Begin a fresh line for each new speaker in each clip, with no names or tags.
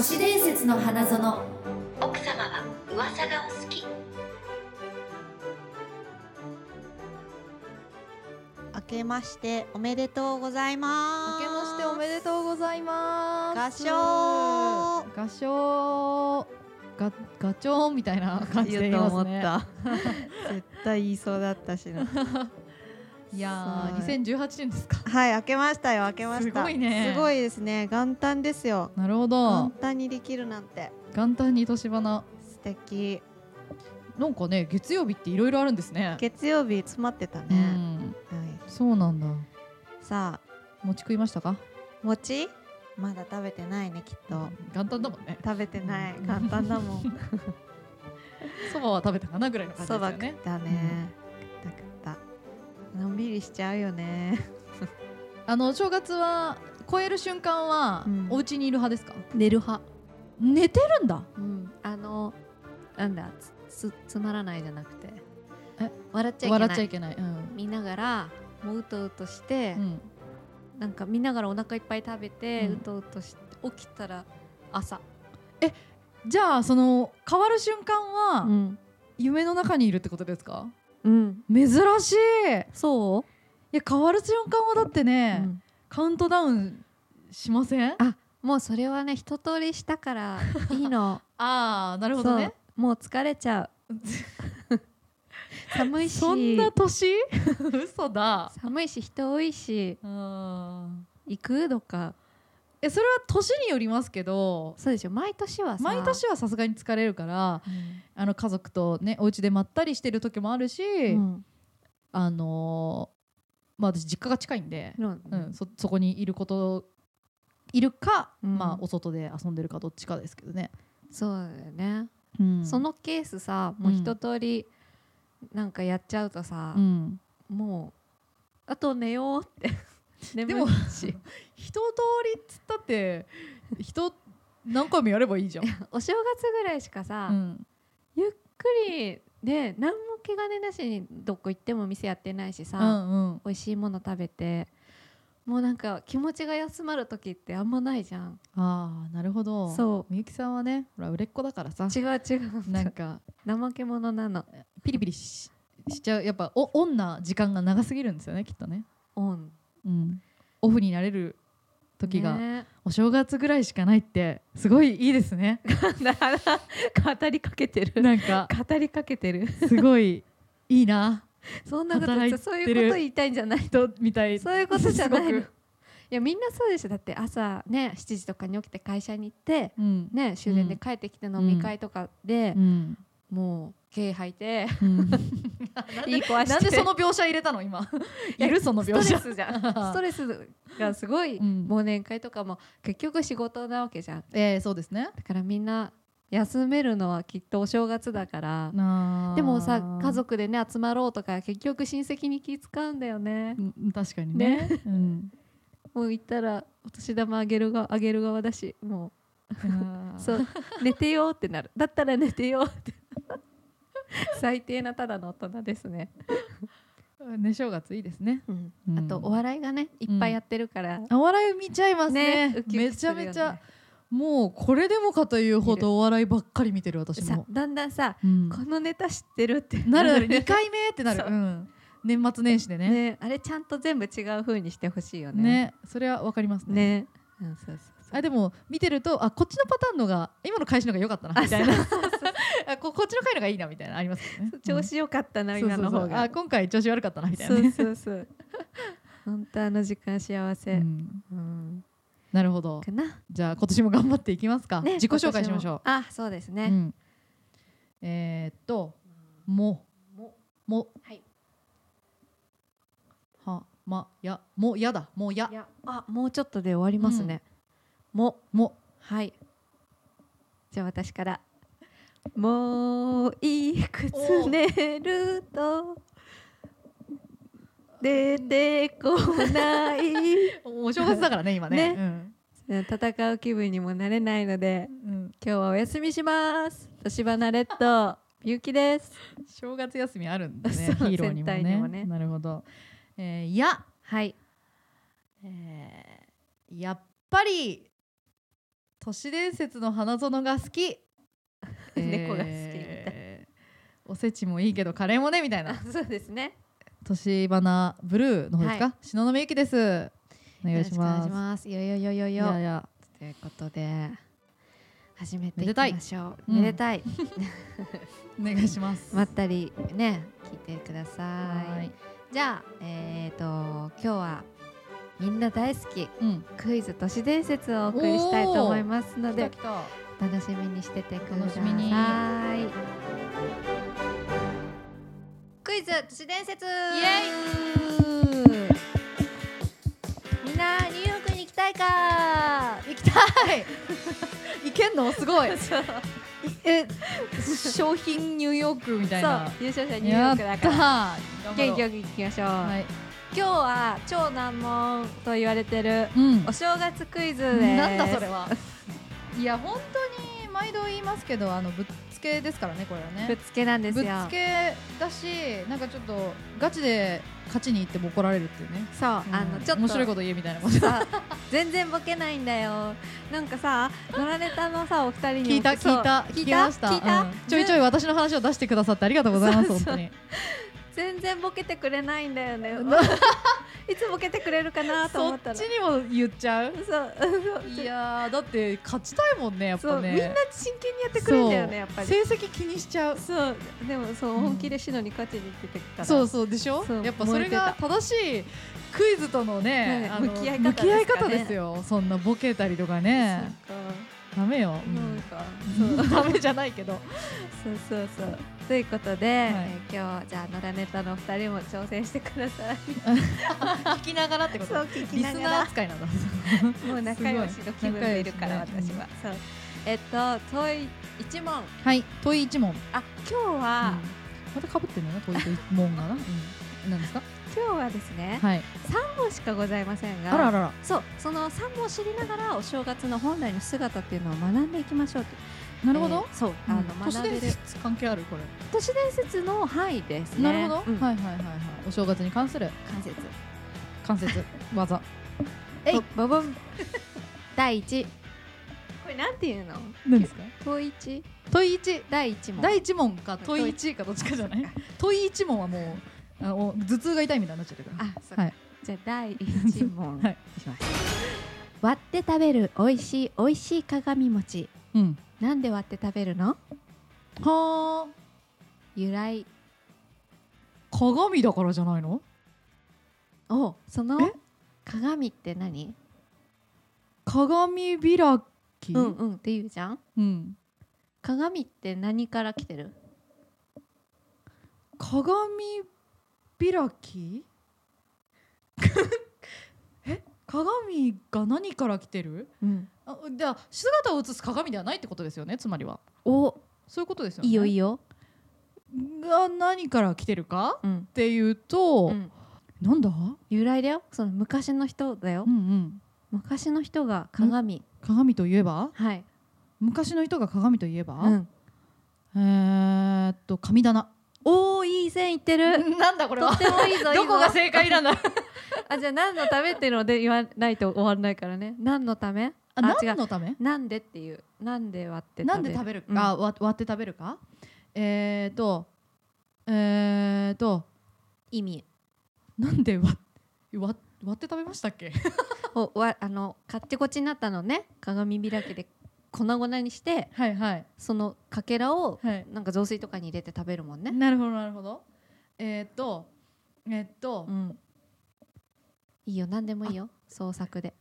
都市伝説の花園。
奥様は噂がお好き。
明けましておめでとうございます。
明けましておめでとうございます。
合唱。
合唱。ガガチョーンみたいな感じで言いますね。
絶対言いそうだったしな
いやー
そう
2018年ですか。
はい明けましたよ明けました。
すごいね。
すごいですね元旦ですよ。
なるほ
元
ど
旦にできるなんて。
元旦に年花
素敵。
なんかね月曜日っていろいろあるんですね。
月曜日詰まってた
う
ね、
ん。
はい、
そうなんだ。
さあ。
餅食いましたか？
餅？まだ食べてないねきっと。
元旦だもんね。
食べてない。
うん。
元旦だもん。
そばは食べたかなぐらいの感じ
そば
ですよね。
食ったね、食った食ったのんびりしちゃうよね。
あの正月は超える瞬間は、
うん。
お家にいる派ですか？
寝る派。
寝てるんだ。
うん。あのなんだつつつまらないじゃなくて。
え？
笑っちゃいけない。
笑っちゃいけない、うん。
見ながらもううとうとして、
うん。
なんか見ながらお腹いっぱい食べて、
う
うんとうとして起きたら朝、
じゃあその変わる瞬間は、
ん。
夢の中にいるってことですか？
うん、
珍しい。い
そ
や変わる瞬間はだって
う、
ね、
うん。
カウントダウンしません？
あもうそれはね一通りしたからいいの。
ああなるほどね。
もう疲れちゃう。寒いし。
そんな年？嘘だ。
寒いし人多いし。
うん。
行く？とか
えそれは年によりますけど
そうでしょ毎年はさ。
毎年はさすがに疲れるから
うん。
あの家族とねお家でまったりしてる時もあるし、
うん。
あのーまあ私実家が近いんで、
うん
うん、そそこにいることいるか、
うん。
まあお外で遊んでるかどっちかですけどね、
そうだよね、
うん。
そのケースさもう一通りなんかやっちゃうとさ
う、ん、
もうあと寝ようって
でも
し。
一通りっつったって人何回もやればいいじゃん、
お正月ぐらいしかさ、
うん。
ゆっくりで何も気兼ねなしにどこ行っても店やってないしさ、
うんうん。
美味しいもの食べてもうなんか気持ちが休まる時ってあんまないじゃん。
ああなるほど。
そう。
みゆきさんはねほら売れっ子だからさ。
違う違う。
なんか。
怠け者なの。
ピリピリししちゃう。やっぱおオンな時間が長すぎるんですよねきっとね、
オン
うん、オフになれる時が、
ね。
お正月ぐらいしかないってすごいいいですね。
語りかけてる。
なんか
語りかけてる。
すごいいいな。
そんなことそういうこと言いたいんじゃない
人みたい。
そういうことじゃないの。いやみんなそうでしょ。だって朝ね7時とかに起きて会社に行って
うん。
ね終電で帰ってきて飲み会とかで
う、ん
もう毛吐いて。
うん。
いい子は
なんでその描写入れたの？今。いるその描写。
ストレスじゃん。ストレスがすごい、
うん。
忘年会とかも結局仕事なわけじゃん。
えー、そうですね。
だからみんな休めるのはきっとお正月だから。でもさ家族でね集まろうとか結局親戚に気使うんだよね。
うん確かにね。うん。
もう行ったらお年玉あげるがあげる側だしもう。そう寝てよってなる。だったら寝てよって 最低なただの大人ですね、
ね正月いいですね。
うん。
うん。
あとお笑いがねいっぱいやってるから、
お笑い見ちゃいますね。
ねウキウ
めちゃめちゃもうこれでもかというほどお笑いばっかり見てる私も、
さだんだんさ、
うん。
このネタ知ってるって
なる。なる2回目ってなる、
そう。
うん、年末年始でね。
ねあれちゃんと全部違う風にしてほしいよね。
ねそれはわかりますね。あでも見てるとあこっちのパターンのが今の返しのが良かったな
あ
みたいな あここっちの回のがいいなみたいなありますよね。
調子良かったな、
うん。
今の方が。
あ今回調子悪かったなみたいな
そう
ね
そうそう。本当あの時間幸せ、
う
うん。
んなるほど。じゃあ今年も頑張っていきますか、
ね
自己紹介しましょ
今年も。あそうです
う、
ね、
うん、えー、っとも。も。
はい。
はまやもやだ。もや。
いやあもうちょっとで終わりますね、も
も。
はい。じゃあ私からもういくつ寝ると出てこない。
お正月だからね今ね。
ね。戦う気分にもなれないので
うん。うん、
今日はお休みします。年花レッドゆうきです。
正月休みあるんだね ヒーローにもね。
ね。
なるほど、えー、や、
はい。
えー、やっぱり都市伝説の花園が好き
猫が好きみたい。
えーおせちもいいけどカレーもねみたいな。
そうですね。
年花ブルーの方ですか、
は
篠宮ゆきです。お願いします。
よよよよ
い
よ
やいや。
ということで始めていきましょう。
うん
めでたい。
お願いします。
まったりね聞いてくださ
はい。い
じゃあえっ、と今日はみんな大好き。
うん。
クイズ都市伝説をお送りしたいと思いますので楽しみにしててください。クイズ都市伝説。イ
エ
みんなニューヨークに行きたいか？
行きたい。行けんの？すごい。え商品ニューヨークみたいな。
そう優勝者ニューヨークだから。元気
よ
よく行きましょう、
はい
今日は超難問と言われてる
うん。
お正月クイズです。
なんだそれはいや本当に毎度言いますけどあのぶっつけですからねこれはね。
ぶっつけなんです
ぶっ
よ
つけだしなんかちょっとガチで勝ちに行っても怒られるっていうね。
そう、
うん
あのちょっと
面白いこと言えみたいなこと。
さ全然ボケないんだよ。なんかさ野良ネタのさお二人にも。
聞いた聞いた
聞いた？
聞きました。
聞いた、
うん。ちょいちょい私の話を出してくださってありがとうございます本当に
全然ボケてくれないんだよね。いつボケてくれるかなと
そっ
思ったら。
ちにも言っちゃう？
そう。そ う
いやーだって勝ちたいもんねやっぱね。
そう。みんな真剣にやってくれるんだよねやっぱり。
成績気にしちゃう。
そう。でもそう
うん。
本気でシノに勝ちに行っててから。
そうそう。でしょ？
そう。
やっぱそれが正しいクイズとのね
向き合い方
向き合い方ですよ。そんなボケたりとかね。ダメよ、
なんか
うん
そう。
ダメじゃないけど。
そうそうそうということで、えー今日じゃあ野良ネタのお二人も挑戦してください。
聞きながらってこと？
そう聞き
リスナー
ながら
扱いなんだ
もう仲良しの気分でいるから
ね。
私は、そう。えっと問い一問。
はい問い一問。
あ今日は、
またかぶってんのね問い一問がな、うん、何ですか？
今日はですね、
はい。
三問しかございませんが
あらあらら。
そうその三問を知りながらお正月の本来の姿っていうのを学んでいきましょうと
なるほど、
えーそうあの、
都市伝説関係ある？これ、
都市伝説の範囲ですね
なるほど、
うん。
はいはいはいはい。お正月に関する？
関節。
関節。技。えい。
おボボン。第一。これなんていうの？
何ですか？
問一。
問い一。
第一問。
第一問か問い一かどっちかじゃない？問い一。問はもうあの頭痛が痛いみたいになっちゃってる
あそう
はい。
じゃあ第一問。
はい
割って食べる美味しい美味しい鏡餅。
うん
なんで割って食べるの？
はあ
由来。
鏡だからじゃないの？
おその
え？
鏡って何？
鏡開き？
うんうんって言うじゃん。
うん。
鏡って何から来てる？
鏡開き？え 鏡が何から来てる？
うん。
あじゃあ姿を映す鏡ではないってことですよねつまりは。
お。
そういうことですよね。
いいよいいよ。
が何から来てるか
うん。
っていうと、
うん。
なんだ？
由来だよ。その昔の人だよ。
うんうん。
昔の人が鏡。
鏡といえば？
はい。
昔の人が鏡といえば、
うん。
えーっと神棚
おおいい線いってる。
なんだこと
ってもいいぞ
どこが正解なんだ
あじゃあ何のためっていうので言わないと終わらないからね。何のため？
あ何のため？
なんでっていう。なんで割って食べる。
なんで食べるか、わ割って食べるか？えーっとえーっと
うん意味。
なんで割割割って食べましたっけ？
をわあのカッチコチになったのね。鏡開きで粉々にして
はいはい。
そのかけらを
はい。
なんか雑炊とかに入れて食べるもんね、
なるほどなるほど。えーっとえーっと
うん、いいよ何でもいいよ創作で。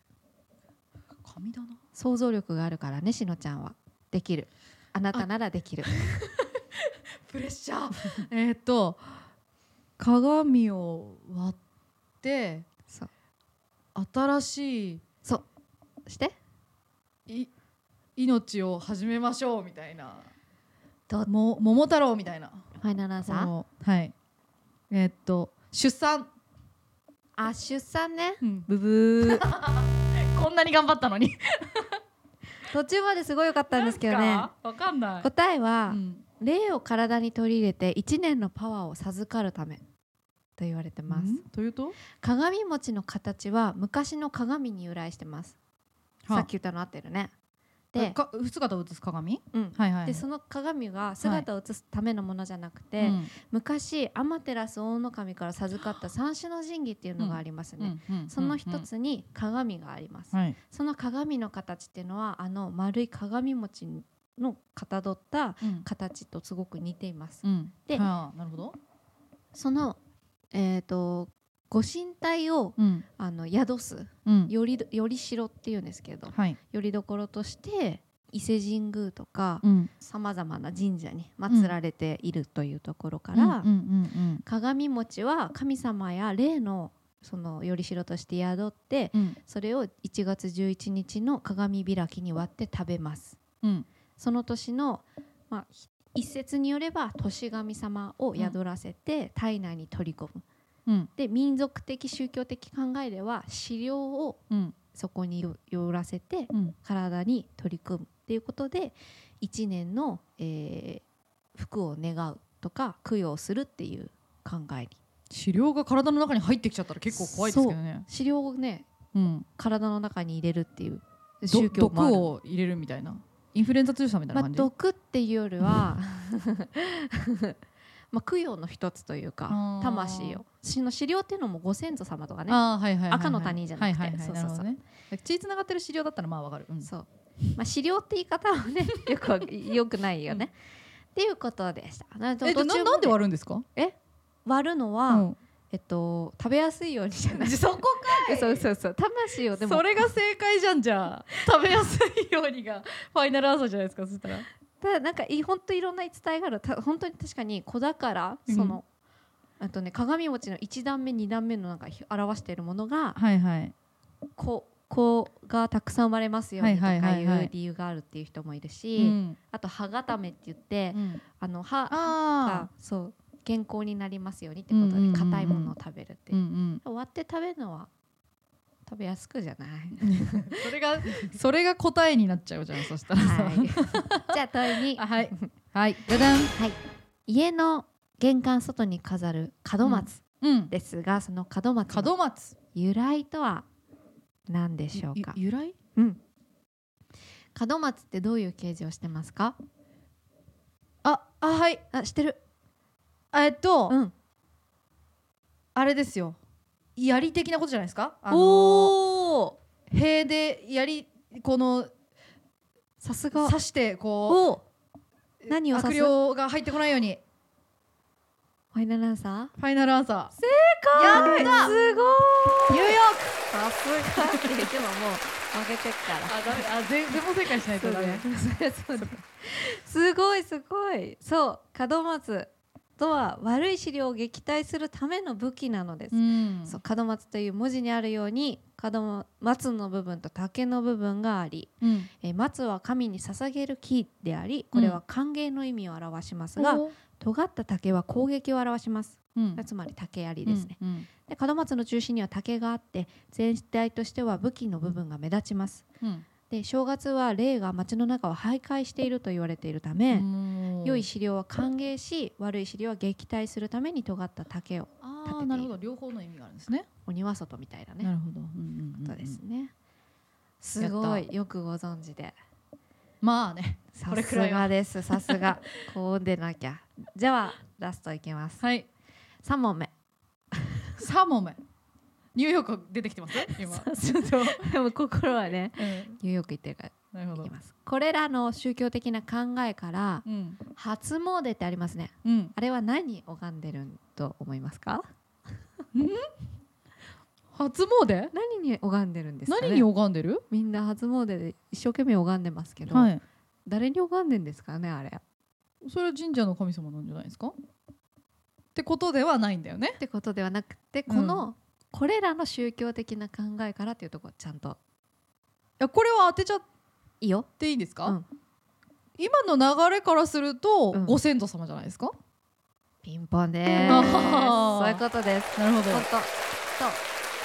神棚？
想像力があるからねしのちゃんは。できる。あなたならできる。
プレッシャー。えーっと鏡を割って
そう。
新しい
そう。して。
い命を始めましょうみたいな。
ど
も桃太郎みたいな。
ファイナルアンサー
はい。えーっと出産、
あ出産ね。
うん。
ブブー。
こんなに頑張ったのに。
途中まですごい良かったんですけどね。
わかんない、
答えは、
うん。
霊を体に取り入れて1年のパワーを授かるため。と言われてます、
うん？というと、
鏡餅の形は昔の鏡に由来してます、
はあ。
さっき言ったの合ってるねで,、
か姿を映す鏡
うん。
はいはい
でその鏡が姿を映すためのものじゃなくて、
うん。
昔天照大野神から授かった三種の神器っていうのがありますね、
うん。うん。
その一つに鏡があります、
はい。
その鏡の形っていうのはあの丸い鏡餅のかたどった
うん。
形とすごく似ています、
うん。
で
はあなるほど。
そのえっ、とご神体を
うん。
あの宿す
うん。
よりどよりしろっていうんですけど
はい。
よりどころとして伊勢神宮とか
うん。
さまざまな神社に祀られているというところから、鏡餅は神様や霊のそのよりしろとして宿って
うん。
それを1月11日の鏡開きに割って食べます。
うん。
その年の、まあ、ひ一説によれば年神様を宿らせて体内に取り込む、
うん。
で民族的宗教的考えでは飼料を
うん。
そこによ寄らせて
うん。
体に取り組むっていうことで一年の、えー福を願うとか供養するっていう考えに。
治療が体の中に入ってきちゃったら結構怖いですけどね。
飼料をね
うん。
体の中に入れるっていう
ど
宗教もある。
毒を入れるみたいな。インフルエンザ注射みたいな
まあ、
感じ、
毒っていうよりはまあ供養の一つというか魂を。その資料っていうのもご先祖様とかね。赤の他人じゃなくて。
はいはいはい。
そうそうそう。
ね。血つながってる治療だったらまあわかる、うん。
そう、まあ、資料って言い方はね よくはよくないよね、っていうことでした。な
えっと
途中ま
ななんで割るんですか？
割るのは、
うん。
えっと食べやすいようにじゃない。
そこ
そうそうそう。魂をでも。
それが正解じゃんじゃあ。食べやすいようにがファイナルアンサーじゃないですかそしたら
ただなんかい本当いろんな言い伝えがあるた本当に確かに子宝
うん。
その、あとね鏡餅の1段目2段目のなんかひ表しているものが
はいはい。
子子がたくさん生まれますようにとか
はいはいはいはい。
いう理由があるっていう人もいる
う
し、
ん。
あと歯固めって言って、
うん。
あの歯
あ
がそう健康になりますようにってこと
うんうんうんうん。
で硬いものを食べるって
う。
いう、
ん。
割って食べるのは食べやすくじゃない？
う んそれがそれが答えになっちゃうじゃんそしたら。さ、
はい。じゃあ問いに。
あ はい。はい。ダダン。
はい、家の玄関外に飾る門松
うん。
ですが、その門松の
門松。
由来とは何でしょうか？
ゆ由来？
うん。門松ってどういう形状をしてますか？
ああはい。
あ知ってる。
えっと、
うん。
あれですよ槍的なことじゃないですか？あの塀で槍この
さすが。
刺してこ
お
う
何を刺す？
悪霊が入ってこないように。
ファイナルアンサー？
ファイナルアンサ
正解。
やった！
すご
ーニューヨー
さすが。って言ってももう負けてっから。
クあダメあ全全問正解しないとダメ。
すごいすごい。そう門松とは悪い資料を撃退するための武器なのです、
ん。
そう門松という文字にあるように門松の部分と竹の部分があり、
うん。
えー松は神に捧げる木でありこれは歓迎の意味を表しますが、
お
尖った竹は攻撃を表します、
うん。
つまり竹槍ですね、
うん。
で門松の中心には竹があって全体としては武器の部分が目立ちます。
うん
で正月は霊が町の中を徘徊していると言われているため、
うん。
良い資料は歓迎し悪い資料は撃退するために尖った竹を
あ
立てている。
あなるほど。両方の意味があるんですね。
お庭外みたいなね。
なるほど。うんうんうん
ですね、すごいよくご存知で。
まあね
さすが。です。さすが。こうでなきゃ。じゃあラストいきます。
はい。
3問目。
3問目ニューヨーク出てきてます？今。ちょっと
でも心はね
うん。
ニューヨーク行ってるから
なるほど。
いきます。これらの宗教的な考えから
うん。
初詣ってありますね。
うん。
あれは何拝んでると思いますか？
初詣？
何に拝んでるんですかね？
何に拝んでる？
みんな初詣で一生懸命拝んでますけど、
はい。
誰に拝んでんですかねあれ。っ
それは神社の神様なんじゃないですか？ってことではないんだよね。
てことではなくて
うん。
この、これらの宗教的な考えからっていうところちゃんと。
いやこれは当てちゃっ
いいよ。
ていいんですか、
うん。
今の流れからすると、
うん。
ご先祖様じゃないですか？
ピンポンです。そういうことです。
なるほど。
そう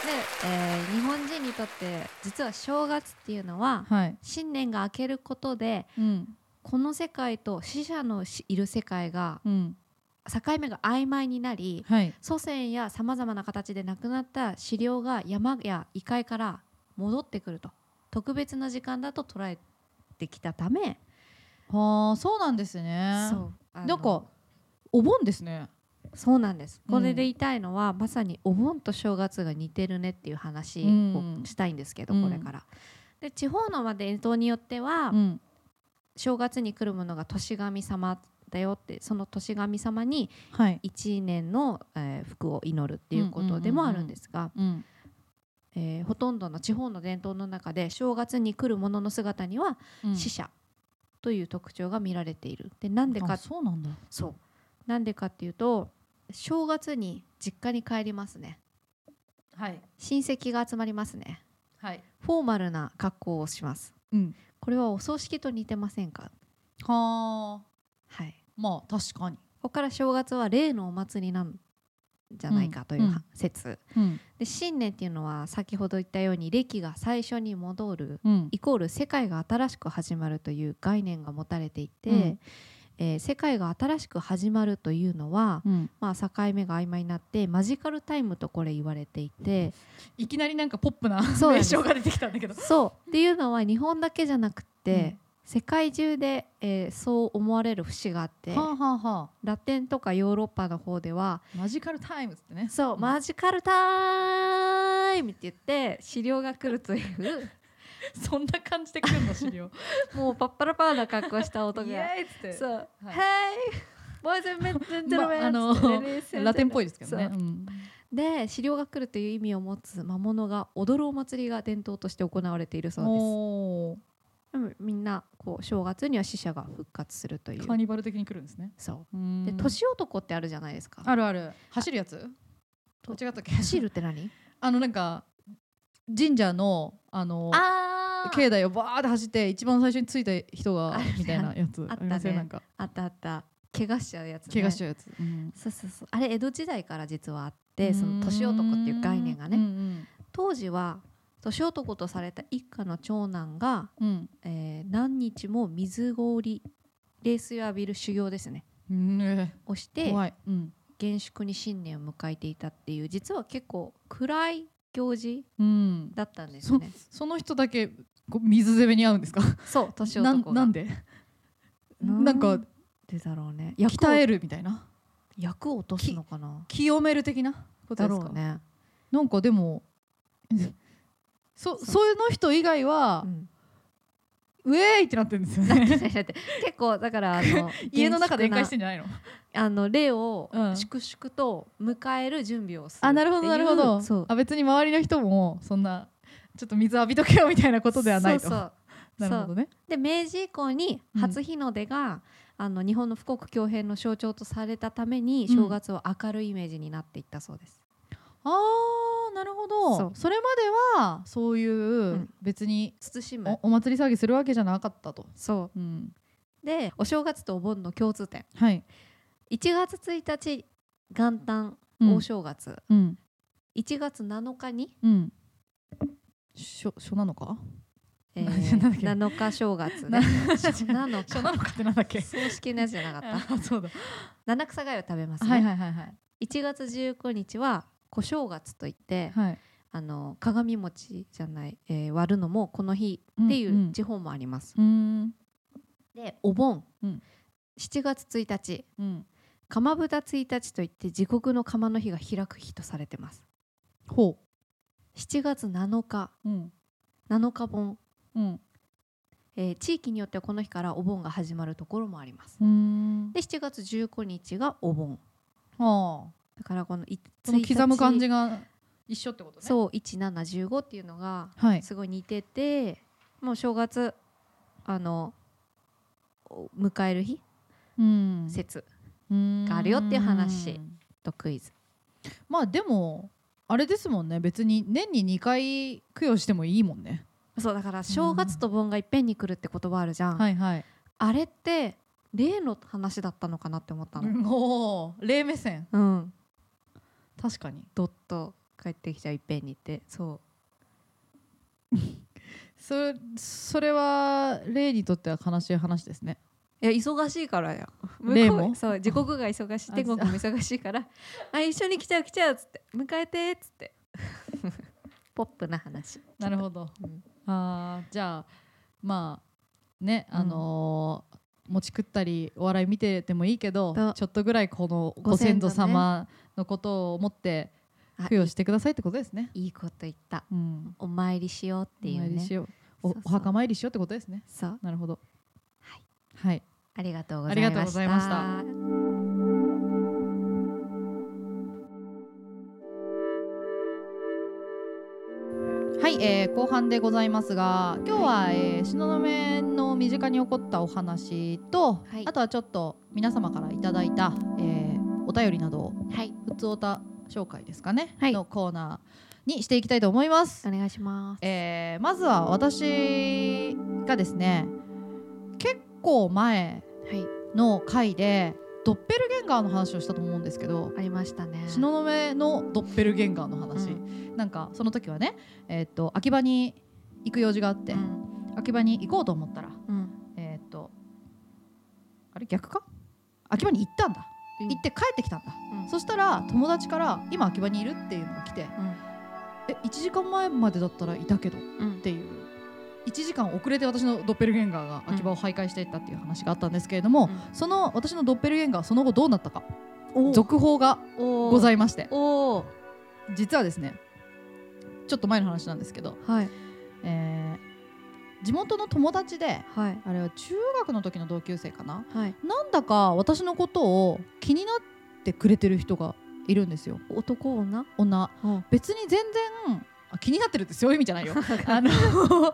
で、えー日本人にとって実は正月っていうのは
はい、
新年が明けることで
うん。
この世界と死者のしいる世界が
うん
境目が曖昧になり
はい、
祖先やさまざまな形で亡くなった資料が山や異界から戻ってくると。特別な時間だと捉えててきたため、
はあそうなんですね。
そう
なんかお盆ですね。
そうなんです。
うん。
これで言いたいのは、まさにお盆と正月が似てるねっていう話
うん。
をしたいんですけど、
うん。
これから。で地方のまで伝統によっては、
うん。
正月に来るものが年神様だよってその年神様に
はい。
一年の、えー福を祈るっていうことでもあるんですが、
うん
えーほとんどの地方の伝統の中で正月に来るものの姿には
うん。
死者という特徴が見られている。でなんでか
あそうなんだ。
そう。なんでかっていうと正月に実家に帰りますね。
はい。
親戚が集まりますね。
はい。
フォーマルな格好をします。
うん。
これはお葬式と似てませんか？
はあ。
はい
まあ確かに。
ここから正月は例のお祭りなんじゃないかという
うん。
説、
うん。
で新年っていうのは先ほど言ったように歴が最初に戻る
うん。
イコール世界が新しく始まるという概念が持たれていて、
うん。
えー世界が新しく始まるというのは、
うん。
まあ、境目が曖昧になってマジカルタイムとこれ言われていて
いきなりなんかポップな名称が出てきたんだけど。
そう。っていうのは日本だけじゃなくって、
うん
世界中で、えーそう思われる節があって、
はあはあは
ラテンとかヨーロッパの方では
あマジカルタイムズってね。
そう、
ん。
マジカルタイムって言って資料が来るという。
そんな感じで来るの資料。
もうパッパラパーな格好した音
イ
が
エーイっつって。
そう、
はい。の
つって ladies and
ラテンっぽいですけどね。
で資料が来るという意味を持つ魔物が踊るお祭りが伝統として行われているそう
お
ですでもみんなこう正月には死者が復活するとい
ー
う。
カーニバル的に来るんですね。
そう。
う
で年男ってあるじゃないですか。
あるある走るやつ？違ったっけ？
走るって何？
あのなんか神社のあの境内をバーって走って一番最初に着いた人がみたいなやつ。
あったね。あったあった。怪我しちゃうやつ、ね、
怪我しちゃうやつ、うん。
そうそうそう。あれ江戸時代から実はあってその年男っていう概念がね、
ね
当時は年男とされた一家の長男が、
うん。
えー何日も水氷冷水を浴びる修行ですね。
うん。ね
をして
怖い、うん。
厳粛に新年を迎えていたっていう実は結構暗い行事
うん、
だったんです
そ
ね。
その人だけ水攻めに合うんですか？
そう年男が。
なんで？
なん
か
でだろうね。
鍛えるみたいな？
役を落とすのかな？
清める的なこと
だ
ですか？
ろうね、
なんかでもそ
そう。
の人以外は
う、ん。
ウェーイってなってるんですよね。
結構だからあの
家の中で宴会して
厳
んじゃないの？
あの霊を
うん。
粛々と迎える準備をする
あなるほどなるほど。あ別に周りの人もそんなちょっと水浴びとけよみたいなことではないと。
そうそう。
なるほどね。
で明治以降に初日の出が、あの日本の富国強兵の象徴とされたために
うん。
正月は明るいイメージになっていったそうです、
あーなるほど。
そ
そうれまではそういう、
うん。
別に
慎む。
おお祭り騒ぎするわけじゃなかったと、
そ
う。ん、
うでお正月とお盆の共通点。
はい、
1月1日元旦
うん。
大正月、
うん。
1月7日に、
うん。しょしょなのか？
えー
なんだっけ
？7日正月
な
ねなの
しょなのかってなんだっけ？
葬式のやつじゃなかった。
あ そうだ。
七草がゆを食べますね、
はいはいはいはい。
1月19日は小正月といって、
はい。
あの鏡餅じゃない、えー割るのもこの日ってい
んん
う地方もあります。
うん。
でお盆、
うん。
7月1日。
うん。
釜蓋1日といって地獄の釜の日が開く日とされてます。
ほ
7月7日。
ううん。
7日盆、
うん。
えー地域によってはこの日からお盆が始まるところもあります。
うん。
で7月19日がお盆。
はあ
だからこのい
その刻む感じ
1
が一緒ってことね。
日そう1715っていうのが
はい。
すごい似ててもう正月あのお迎える日？
うん。
説
が
があるよっていう話とクイズ。
まあでもあれですもんね。別に年に2回供養してもいいもんね。
そうだから正月と盆がいっぺんに来るって言葉あるじゃん、
はいはい。
あれって例の話だったのかなって思ったの。
もう霊目線。
うん
確かに。
ドッと帰ってきちゃういっぺんにって。そ
それそれは霊にとっては悲しい話ですね。
ういや忙しいからよ
例も？
そう地獄が忙しい。
あ
天国も忙しいから。あ一緒に来ちゃう来ちゃうっつって。迎えてっつって。ポップな話。
なるほど、
うん。
あーじゃあまあね、
うん。
あのー餅食ったりお笑い見ててもいいけど
と
ちょっとぐらいこのご
ご
先祖
先祖ね。
様のことを思って
あ
供養してくださいってことですね。
いいこと言った。
うん、
お参りしようっていうね。
お参りしよう。おお墓参りしようってことですね。
そう。
なるほど。
はい、
はい、
ありがとうござ
ありが
いました。
とうございました。はい、えー後半でございますが今日は、えー、東雲の身近に起こったお話と、
はい。
あとはちょっと皆様からいただいた、えーお便りなどを
はい。
ふつおた紹介ですかね、
はい。
のコーナーにしていきたいと思います。
お願いします。
えーまずは私がですね結構前
はい。
の回でドッペルゲンガーの話をしたと思うんですけど
ありましたね。
東雲のドッペルゲンガーの話、
うん。
なんかその時はね、えーっと秋葉に行く用事があって、
うん。
秋葉に行こうと思ったら
うん。
えーっとあれ逆か？秋葉に行ったんだ、行って帰ってきたんだ、
うん。
そしたら友達から今秋葉にいるっていうのが来て
うん。
え1時間前までだったらいたけど
うん。
っていう。1時間遅れて私のドッペルゲンガーが秋葉を徘徊していったっていう話があったんですけれども、
うん。
その私のドッペルゲンガーその後どうなったか
お
続報が
お
ござ
い
いまして。実はですねちょっと前の話なんですけど、
はい。
えー地元の友達で
はい。
あれは中学の時の同級生かな？
はい。
なんだか私のことを気になってくれてる人がいるんですよ。
男女？
女。
うん。
別に全然あ気になってるってそういう意味じゃないよ。あの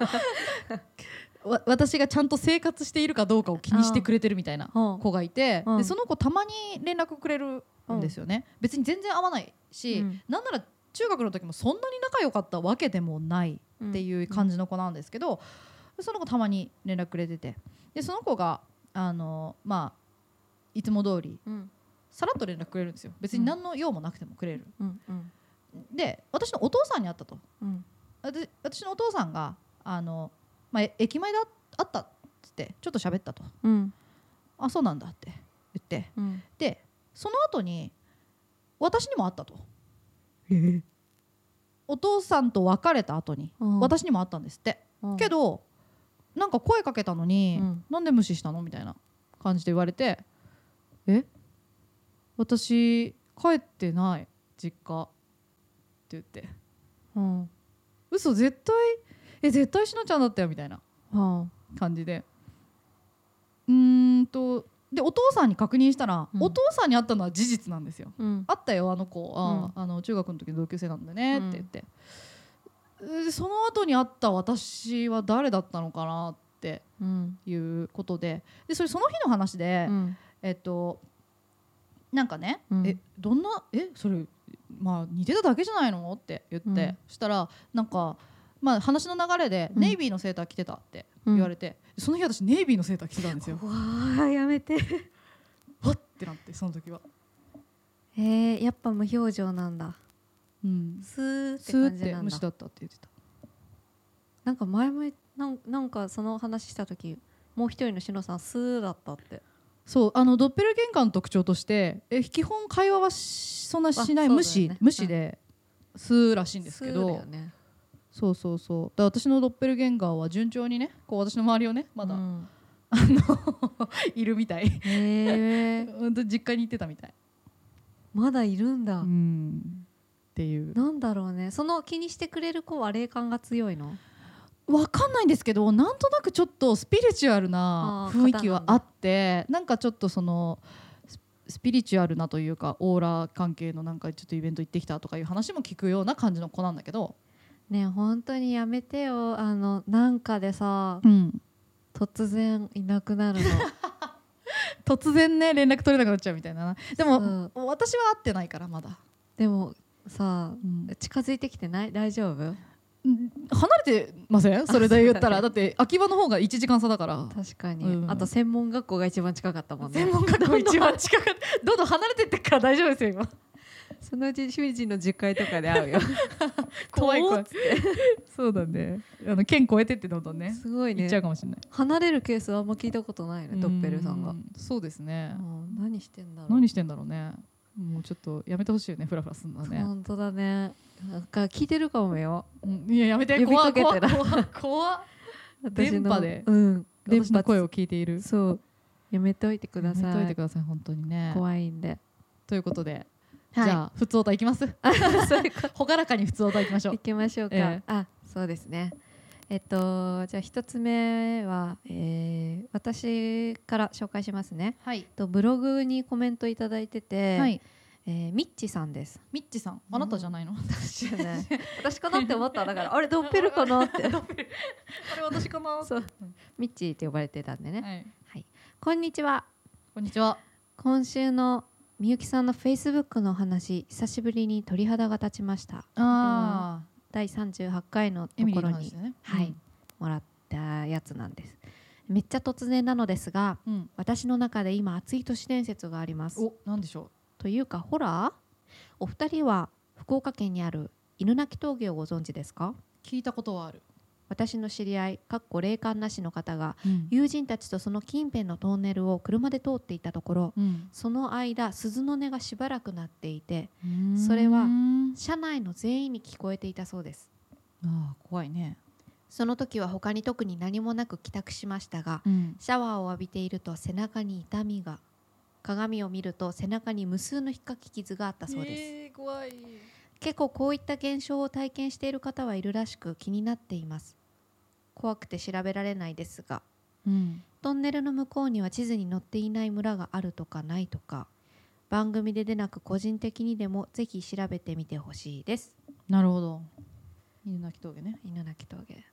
わ私がちゃんと生活しているかどうかを気にしてくれてるみたいな
うん。
子がいて、
うん。
でその子たまに連絡くれるんですよね、別に全然会わないし、
うん。
なんなら中学の時もそんなに仲良かったわけでもないっていう感じの子なんですけど、その子たまに連絡くれてて。でその子があのまあいつも通り
うん。
さらっと連絡くれるんですよ。別に何の用もなくてもくれる、
うんうん。
で私のお父さんに会ったと。
うん。
で私のお父さんがあの、まあ、え駅前で会ったっつってちょっと喋ったと。
うん。
あそうなんだって言って。
うん。
でその後に私にも会ったと。お父さんと別れた後に
うん。
私にも会ったんですって。
うん。
けどなんか声かけたのに、
うん。
なんで無視したのみたいな感じで言われてえ？私帰ってない実家。って言って。
うん。
嘘絶対？え絶対しのちゃんだったよみたいな
うん。
感じで。うーんとでお父さんに確認したら、
うん。
お父さんに会ったのは事実なんですよ。
うん。
あったよあの子。あ,、あの中学の時の同級生なんだねって言って、でその後に会った私は誰だったのかなって
うん
いうことで。でそれその日の話で、
うん。
えっとなんかね、
うん。
えどんなえそれまあ似てただけじゃないのって言って、
うん。
そしたらなんかまあ話の流れで、
うん。
ネイビーのセーター着てたって言われて、その日私ネイビーのセーター着てたんですよ。
わあやめて。
わってなってその時は。
えー、やっぱ無表情なんだ
うん、
スーってだ。
無視だったって言ってた。
なんか前もなんなんかその話した時もう一人のしのさんスーだったって。
そうあのドッペルゲンガーの特徴としてえ基本会話はしそんなしない、
ね。
無視無視で、すーらしいんですけど。
ね。
そうそうそう。だ私のドッペルゲンガーは順調にねこう私の周りをねまだ、
うん。
いるみたい。
へえ
本当実家に行ってたみたい、
まだいるんだ、
うんっていう。
なんだろうね。その気にしてくれる子は霊感が強いの？
わかんないんですけどなんとなくちょっとスピリチュアルな雰囲気はあってなんかちょっとそのススピリチュアルなというかオーラ関係のなんかちょっとイベント行ってきたとかいう話も聞くような感じの子なんだけど、
ねえ本当にやめてよ。あのなんかでさ
うん、
突然いなくなるの。
突然ね連絡取れなくなっちゃうみたいな。でも、
うん。
私は会ってないからまだ、
でもさ
うん。
近づいてきてない？大丈夫？
離れてません？それで言ったら。だって秋葉の方が1時間差だから。
確かに、
うん。
あと専門学校が一番近かったもんね。
専門学校一番近かった。どんどん離れてってっから大丈夫ですよ今。
そのうち主人の実家とかで会うよ。
怖い怖いそうだね。あの県越えてってどんどんね
すごいね。
行っちゃうかもしれない。
離れるケースはあんま聞いたことないねドッペルさんが。
うそうですね。
うん何してんだろう。
何してんだろうねもうちょっとやめてほしいよねフラフラすんのね、
本当だね。なんか聞いてるかもよ。
うんいややめて。怖い怖怖い怖い。
私の
電波で。
うん連発
私の声を聞いている。
そう。やめといてくださ
やめといて
い
ください本当にね。
怖いんで。
ということで、
はい。
じゃあ普通歌いきます？
そういうこ
朗 らかに普通歌いきましょ
行
う
きましょうか、
ええ。
あそうですねえっとじゃあ一つ目は、えー私から紹介しますね。
はい。
とブログにコメントいただいてて、
はい。
えーミッチさんです。
ミッチさん。あなたじゃないの、
私じゃない私かなって思った。だからあれドッペルかなって。
あれ私かな
そう。ミッチって呼ばれてたんでね、
はい、
こんにちは。
こんにちは。
今週のみゆきさんのフェイスブックのお話久しぶりに鳥肌が立ちました。
あ
第38回のところに
ね。
はいもらったやつなんです。めっちゃ突然なのですが
うん、うん
私の中で今熱い都市伝説があります。
おなんでしょ
というかホラー？お二人は福岡県にある犬鳴峠をご存知ですか？
う聞いたことはある、
私の知り合いかっこ霊感なしの方が
うん。
友人たちとその近辺のトンネルを車で通っていたところ
うん。
その間鈴の音がしばらく鳴っていてそれは
あ
車内の全員に聞こえていたそうです。
あ怖いね、
その時は他に特に何もなく帰宅しましたが
うん、
シャワーを浴びていると背中に痛みが鏡を見ると背中に無数の引っかき傷があったそうです、
えー怖い。
結構こういった現象を体験している方はいるらしく気になっています怖くて調べられないですが
うん。
トンネルの向こうには地図に載っていない村があるとかないとか番組で出なく個人的にでもぜひ調べてみてほしいです。
なるほど。犬鳴峠ね。
犬鳴峠。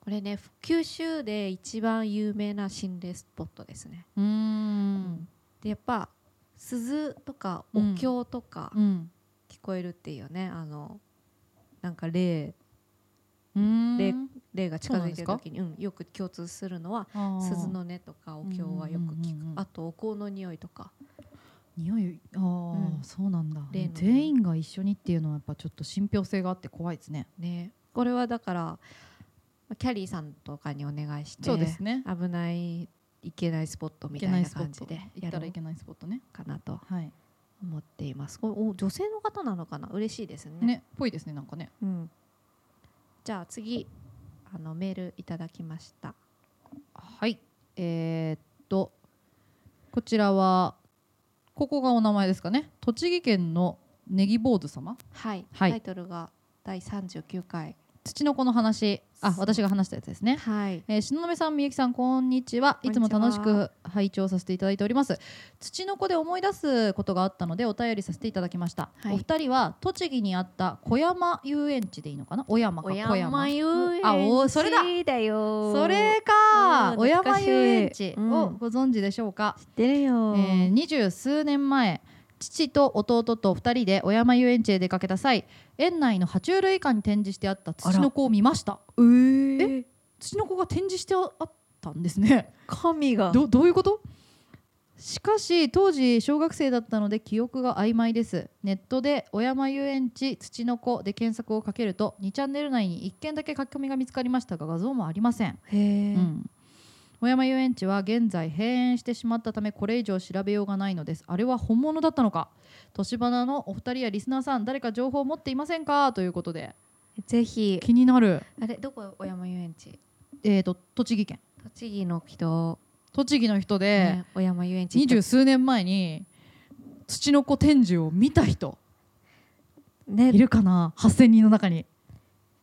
これね九州で一番有名な心霊スポットですね。
うーん。
でやっぱ鈴とかお経とか
うん。
聞こえるっていうね、あのなんか霊
うーん。
霊霊が近づいてる時にうん、よく共通するのは鈴の音とかお経はよく聞く、
うんうん
あとお香の匂いとか。
匂い？ああ、
うん。
そうなんだ。全員が一緒にっていうのはやっぱちょっと信憑性があって怖いですね。
ね。これはだからまあキャリーさんとかにお願いして
そうですね。
危ないいけないスポットみたいな感じで
行
や
ったらいけないスポットね。
かなと
はい。
思っています。お女性の方なのかな？嬉しいですね。
ねぽいですねなんかね。
うん、じゃあ次あのメールいただきました。
はい。えーっとこちらはここがお名前ですかね。栃木県のネギ坊主様。
はい、
はい。
タイトルが第39回
土の子の話あ私が話したやつですね
はい
えー、篠宮さん、みゆきさん、こんにちは。いつも楽しく拝聴させていただいております。土の子で思い出すことがあったので、お便りさせていただきました。
はい
お二人は栃木にあった小山遊園地でいいのかな？小山か小山。
遊園
あおそれだ
地だよ
それか、
うん
小山遊園地
うん
をご存知でしょうか？
知ってるよ、
えー二十数年前。父と弟と二人で小山遊園地へ出かけた際園内の爬虫類館に展示してあった土の子を見ました。
えー、
土の子が展示してあったんですね。
神が。
どどういうこと？しかし当時小学生だったので記憶が曖昧です。ネットで「小山遊園地土の子」で検索をかけると2チャンネル内に1件だけ書き込みが見つかりましたが画像もありません、
へえ、
うん、小山遊園地は現在閉園してしまったためこれ以上調べようがないのです。あれは本物だったのか？年花のお二人やリスナーさん誰か情報を持っていませんか？ということで。
ぜひ。
気になる、
あれどこ小山遊園地？
えー、と栃木県。
栃木の人、
栃木の人で、
ね、小山遊園地
二十数年前に土の子展示を見た人。
ね。
いるかな？8,000人の中に。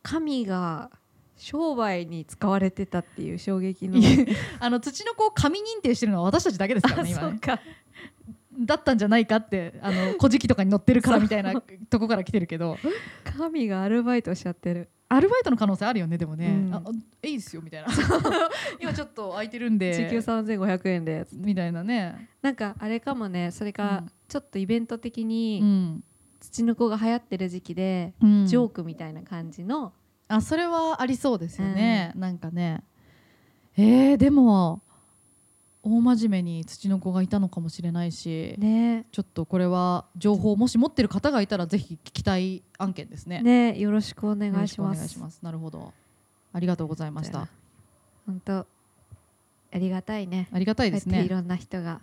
神が商売に使われてたっていう衝撃の。
あの土の子を神認定してるのは私たちだけですからね今ね。
か。
だったんじゃないかってあの古事記とかに載ってるからみたいなとこから来てるけど。
神がアルバイトしちゃってる。
アルバイトの可能性あるよねでもね、
うん。
ああいいですよみたいな。今ちょっと空いてるんで。
時給3500円で
みたいなね、
なんかあれかもねそれか
うん。
ちょっとイベント的
う
に
ん。
土の子が流行ってる時期で、
うん。
ジョークみたいな感じの
あそれはありそうですよね、なんかねえー、でも大真面目に土の子がいたのかもしれないし、
ね
ちょっとこれは情報もし持ってる方がいたらぜひ聞きたい案件ですね。
ねよろしくお願いします
願いします。なるほど。ありがとうございました。
本当ありがたいね
ありがたいですね。
いろんな人が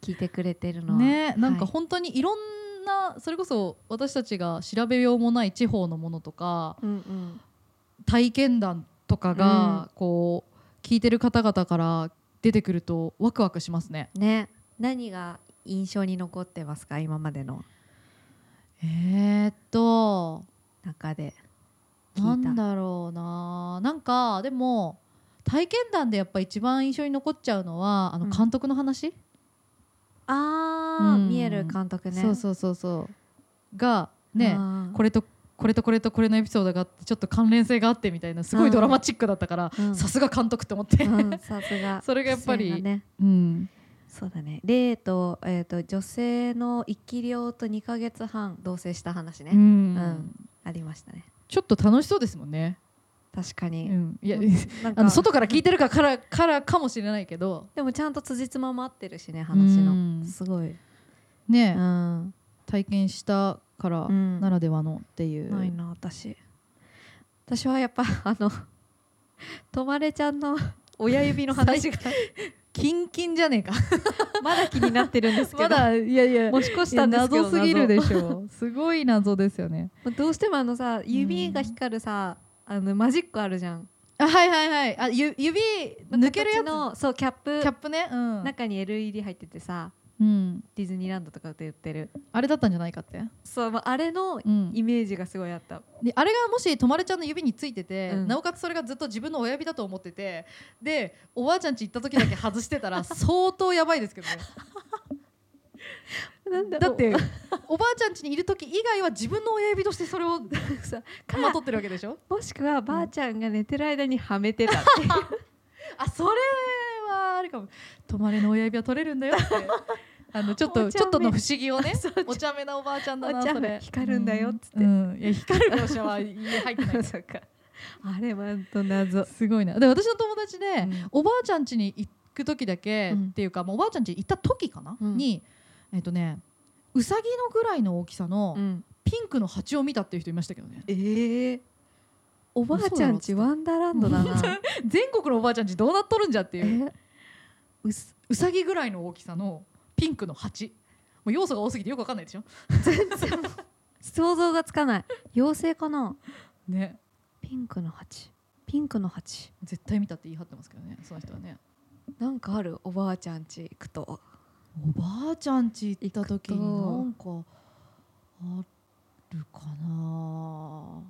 聞いてくれてるのは
ね、なんか
はい
本当にいろんなそれこそ私たちが調べようもない地方のものとか
うんうん。
体験談とかがこう聞いてる方々から出てくるとワクワクしますね。
ね。何が印象に残ってますか？今までの。
えー、っと。
中で。
なん
聞いた。
だろうな。なんかでも体験談でやっぱ一番印象に残っちゃうのはあの
うん。
監督の話、
あー、
うん
見える監督ね。
そうそうそうそう。がねこ
れ
れとこれとこれとこれのエピソードがあってちょっと関連性があってみたいなすごいドラマチックだったから
うん。
さすが監督って思って、
うん、さすが。
それがやっぱり
ね。
うん、
そうだね。レイと,、えー、と女性の生き量と2ヶ月半同棲した話ね、
うん。
うん。ありましたね。
ちょっと楽しそうですもんね、
確かに、
うん、いや あの外から聞いてるかからからかもしれないけど。
でもちゃんと辻褄も合ってるしね話の、
うん。
すごい、
ね、
うん。
体験したから
うん。
ならではのっていう、
ないな私。私はやっぱ あのとまれちゃんの親指の話が。
キンキンじゃねえか。
まだ気になってるんですけど。
まだいやいや
持ち越した
謎すぎるでしょ。すごい謎ですよね。
謎どうしてもあのさ指が光るさ、あのマジックあるじゃん。
あはいはいはい。あゆ指抜けるやつ。
のそうキャップ。
キャップね。うん、
中に LED 入っててさ
うん、
ディズニーランドとかで売ってる
あれだったんじゃないかって、
そうまああれの
うん、
イメージがすごいあった、
であれがもしとまれちゃんの指についてて、
うん。
なおかつそれがずっと自分の親指だと思っててでおばあちゃん家行った時だけ外してたら相当やばいですけどね
だ
だって おばあちゃん家にいる時以外は自分の親指としてそれを
さ
まとってるわけでしょ？
もしくはばあちゃんが寝てる間にはめてたっていう。
あそれはあれかも。泊まれの親指は取れるんだよって。あのちょっとちょっとの不思議をねお茶目なおばあちゃんだなそれ。
光るんだよっつって。
うん。うん。いや光る描写は家入ってない
そっか。あれはと謎。
すごいな。で私の友達で、
うん。
おばあちゃん家に行く時だけ、
うん
っていうかもうおばあちゃん家行った時かな、
うん。
にえっとねうさぎのぐらいの大きさの
うん。
ピンクの蜂を見たっていう人いましたけどね。
ええおばあちゃんちワンダーランドだな。
全国のおばあちゃん家どうなっとるんじゃっていう。
え？うす
うさぎぐらいの大きさのピンクの蜂。もう要素が多すぎてよくわかんないでしょ？
想像がつかない。妖精かな？
ね。
ピンクの蜂。ピンクの蜂。
絶対見たって言い張ってますけどねその人はね。
なんかある？おばあちゃんち行くと
おばあちゃん家行った時になんかあるかな。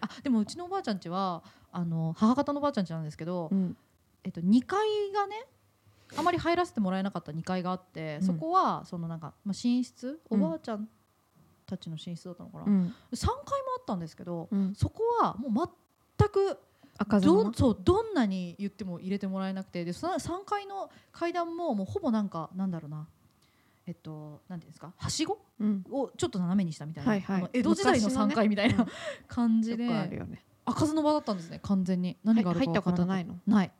あでもうちのおばあちゃん家はあの母方のおばあちゃん家なんですけど、
うん。
えっと、2階がねあまり入らせてもらえなかった2階があって、
うん。
そこはそのなんか、まあ、寝室お
うん。
ばあちゃんたちの寝室だったのかな、
うん。
3階もあったんですけど、
うん。
そこはもう全く
赤
どそうどんなに言っても入れてもらえなくて。でその3階の階段ももうほぼなんかなんだろうな。えっとなんていうんですか？はしご？
うん。
をちょっと斜めにしたみたいな、
はいはい。
江戸時代の3
昔のね。
階みたいな、
うん。
感じで、
よくあるよね。
開かずの場だったんですね完全に。何があるか
入ったことない
の？
の
ない。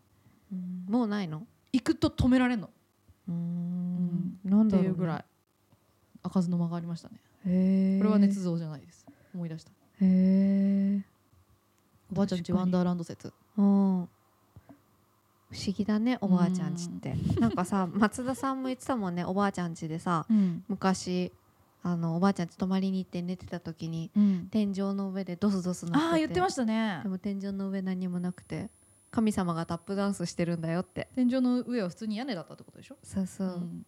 うん。もうないの？
行くと止められんの。
うー
ん。
ん。なん
って
だろ
いうぐらい。開かずの間がありましたね。これは捏造じゃないです。思い出した。
へえ
おばあちゃんちワンダーランド説。
うん。不思議だねおばあちゃんちって。なんかさ松田さんも言ってたもんねおばあちゃんちでさ
うん。
昔あのおばあちゃんち泊まりに行って寝てた時に
うん。
天井の上でドスドスなってて。
ああ言ってましたね。
でも天井の上何もなくて神様がタップダンスしてるんだよって。
天井の上は普通に屋根だったってことでしょ、
そうそう。う、
ん。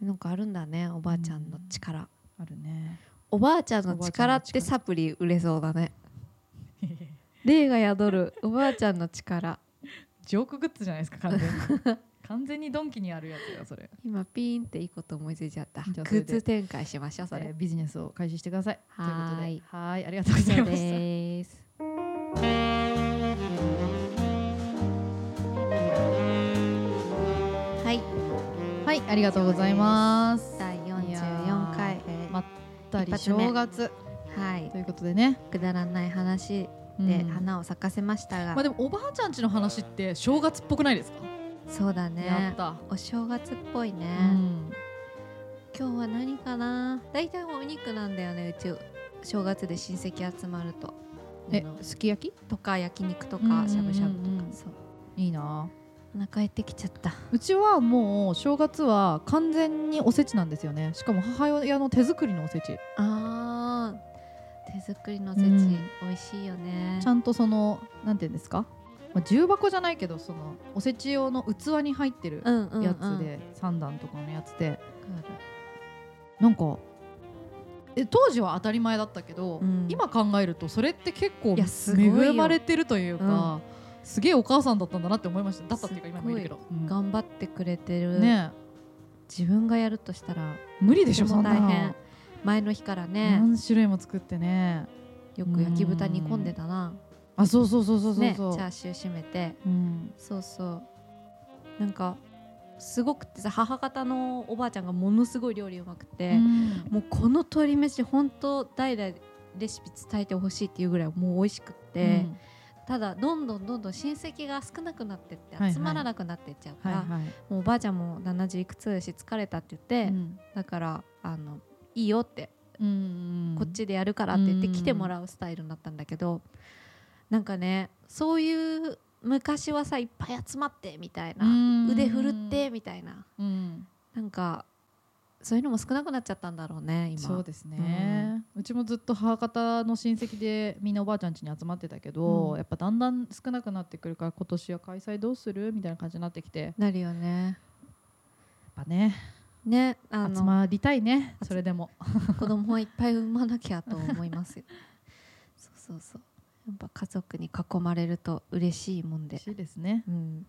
なんかあるんだねおばあちゃんの力、
あるね。
おばあちゃんの力ってサプリ売れそうだね 霊が宿る おばあちゃんの力。
ジョークグッズじゃないですか完全に。完全にドンキにあるやつよそれ、
今ピーンっていいこと思いついちゃった。グッズ展開しましょうそれ。
えービジネスを開始してください。
はーい
はいありがとうございました
はい。
はいありがとうございます。
第
いや
44回。
ーまったり正月。
はい。
ということでね、
くだらない話
うん
で花を咲かせましたが、
まあでもおばあちゃんちの話って正月っぽくないですか、
そうだ
や
ね
った、
お正月っぽいね、
うん。
今日は何かな？大体お肉なんだよねうち正月で親戚集まると。
えすき焼き？
とか焼肉とかしゃぶしゃぶとか。そう。
いいな。
お腹減ってきちゃった。
うちはもう正月は完全におせちなんですよね。しかも母親の手作りのおせち。
あー手作りのおせち、
うん
美味しいよね。
ちゃんとそのなんていうんですか？まあ、重箱じゃないけどそのおせち用の器に入ってる
うんうんうん。
やつで、三段とかのやつで。なんかえ当時は当たり前だったけど、
うん。
今考えるとそれって結構恵まれてるというか、すげえお母さんだったんだなって思いました。だったっていうか今もいるけど、うん。
る頑張ってくれてる、
ね
自分がやるとしたら
え無理でしょそんな
大変前の日からね。
何種類も作ってね。
よく焼き豚煮込んでたな。
あそうそうそうそうそう。
ねチ
そう、
ャーシュー締めて。
うん。
そうそう。なんかすごくてさ母方のおばあちゃんがものすごい料理うまくて、
うん。
もうこの鶏飯本当代々レシピ伝えてほしいっていうぐらいもう美味しくって、ただどんどんどんどん親戚が少なくなってって集まらなくなってっちゃうから、
はいはい、
もうおばあちゃんも70いくつだし疲れたって言って、
うん。
だからあのいいよって、
うん
こっちでやるからって言って
うん
来てもらうスタイルになったんだけど、なんかねそういう昔はさいっぱい集まってみたいな、
うん。
腕振るってみたいな
うん。
なんかそういうのも少なくなっちゃったんだろうね今。
そうですね、うちもずっと母方の親戚でみんなおばあちゃん家に集まってたけど、
うん。
やっぱだんだん少なくなってくるから今年は開催どうする？みたいな感じになってきて。やっ
なるよね。
ぱね
ねあの
集まりたいねそれでも。
子供はいっぱい産まなきゃと思いますよ。そうそうそう。やっぱ家族に囲まれると嬉しいもんで。
嬉しいですね。
うん。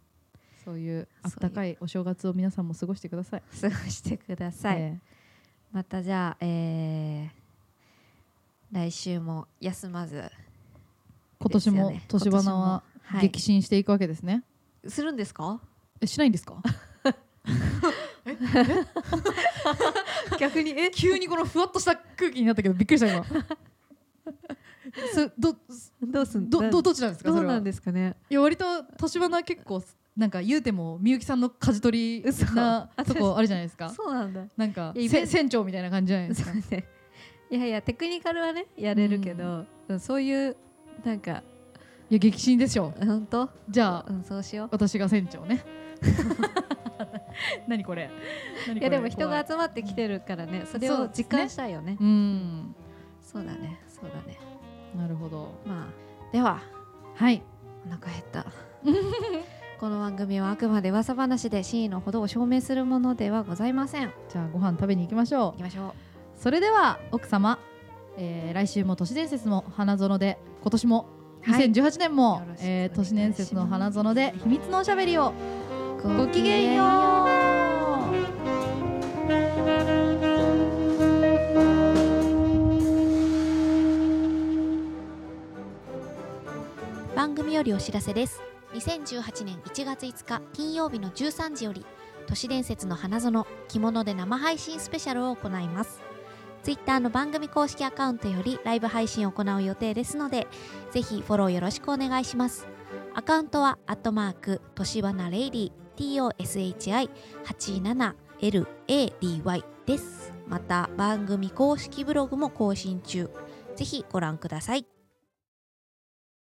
そういうあったかいお正月を皆さんも過ごしてください。
過ごしてください、
え
またじゃあ、えー来週も休まず。
ー今年も年花は激震していくわけですね、
するんですか？
えしないんですか？
逆にえ？
急にこのふわっとした空気になったけどびっくりした今。それど
どうすん
どどどっちなんですか
どうなんですかね。
いや割と年花結構なんか言うてもみゆきさんの舵取り
嘘。
なとこあるじゃないですか。
そうなんだ。
なんか船長みたいな感じじゃないですか。
いやいやテクニカルはねやれるけど、うん。そういうなんか
いや激震でしょ。
本当？
じゃあ
うんそうしよう。
私が船長ね 何これ？何これ？
いやでも人が集まってきてるからねそれを実感したいよね。
うん。
そうだねそうだね。
なるほど。
まあでは
はい。
お腹減った。この番組はあくまで噂話で真意のほどを証明するものではございません。
じゃあご飯食べに行きましょ
行きましょう。
うそれでは奥様、えー来週も都市伝説の花園で今年も
はい。
2018年も、
よろしくお願い
えー都市伝説の花園で秘密のおしゃべりをごきげんよう。
番組よりお知らせです。2018年1月5日金曜日の13時より都市伝説の花園着物で生配信スペシャルを行います。ツイッターの番組公式アカウントよりライブ配信を行う予定ですのでぜひフォローよろしくお願いします。アカウントはアットマークとしばなレイディ。TOSHI87LADY です。また番組公式ブログも更新中。ぜひご覧ください。